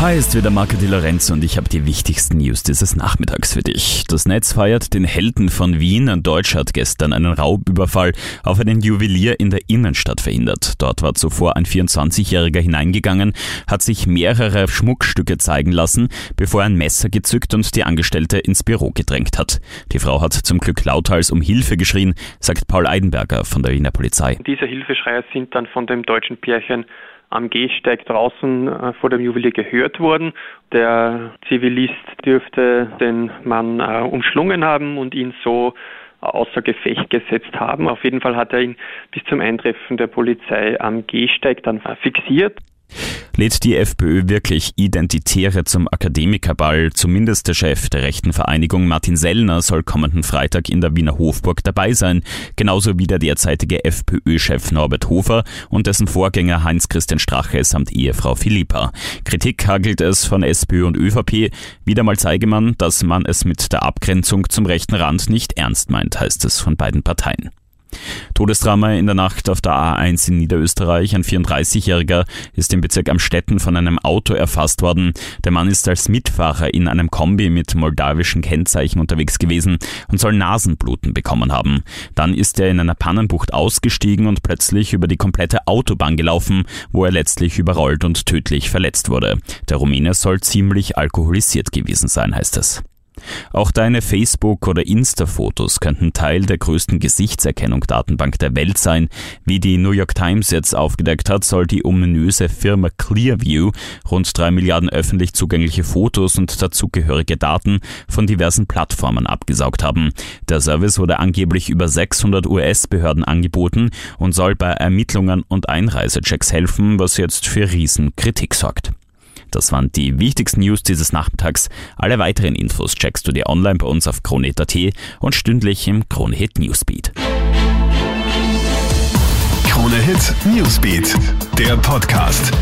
Hi, ist wieder Marco Di Lorenzo und ich habe die wichtigsten News dieses Nachmittags für dich. Das Netz feiert den Helden von Wien. Ein Deutscher hat gestern einen Raubüberfall auf einen Juwelier in der Innenstadt verhindert. Dort war zuvor ein 24-Jähriger hineingegangen, hat sich mehrere Schmuckstücke zeigen lassen, bevor er ein Messer gezückt und die Angestellte ins Büro gedrängt hat. Die Frau hat zum Glück lauthals um Hilfe geschrien, sagt Paul Eidenberger von der Wiener Polizei. Diese Hilfeschreier sind dann von dem deutschen Pärchen am Gehsteig draußen äh, vor dem Juwelier gehört worden. Der Zivilist dürfte den Mann äh, umschlungen haben und ihn so außer Gefecht gesetzt haben. Auf jeden Fall hat er ihn bis zum Eintreffen der Polizei am Gehsteig dann fixiert. Lädt die FPÖ wirklich Identitäre zum Akademikerball? Zumindest der Chef der rechten Vereinigung Martin Sellner soll kommenden Freitag in der Wiener Hofburg dabei sein, genauso wie der derzeitige FPÖ-Chef Norbert Hofer und dessen Vorgänger Heinz-Christian Strache samt Ehefrau Philippa. Kritik hagelt es von SPÖ und ÖVP. Wieder mal zeige man, dass man es mit der Abgrenzung zum rechten Rand nicht ernst meint, heißt es von beiden Parteien. Todesdrama in der Nacht auf der A1 in Niederösterreich. Ein 34-Jähriger ist im Bezirk Amstetten von einem Auto erfasst worden. Der Mann ist als Mitfahrer in einem Kombi mit moldawischen Kennzeichen unterwegs gewesen und soll Nasenbluten bekommen haben. Dann ist er in einer Pannenbucht ausgestiegen und plötzlich über die komplette Autobahn gelaufen, wo er letztlich überrollt und tödlich verletzt wurde. Der Rumäne soll ziemlich alkoholisiert gewesen sein, heißt es. Auch deine Facebook- oder Insta-Fotos könnten Teil der größten Gesichtserkennung-Datenbank der Welt sein. Wie die New York Times jetzt aufgedeckt hat, soll die ominöse Firma Clearview rund drei Milliarden öffentlich zugängliche Fotos und dazugehörige Daten von diversen Plattformen abgesaugt haben. Der Service wurde angeblich über 600 US-Behörden angeboten und soll bei Ermittlungen und Einreisechecks helfen, was jetzt für Riesenkritik sorgt. Das waren die wichtigsten News dieses Nachmittags. Alle weiteren Infos checkst du dir online bei uns auf Kronehit.at und stündlich im Kronehit Newsbeat. Kronehit Newsbeat, der Podcast.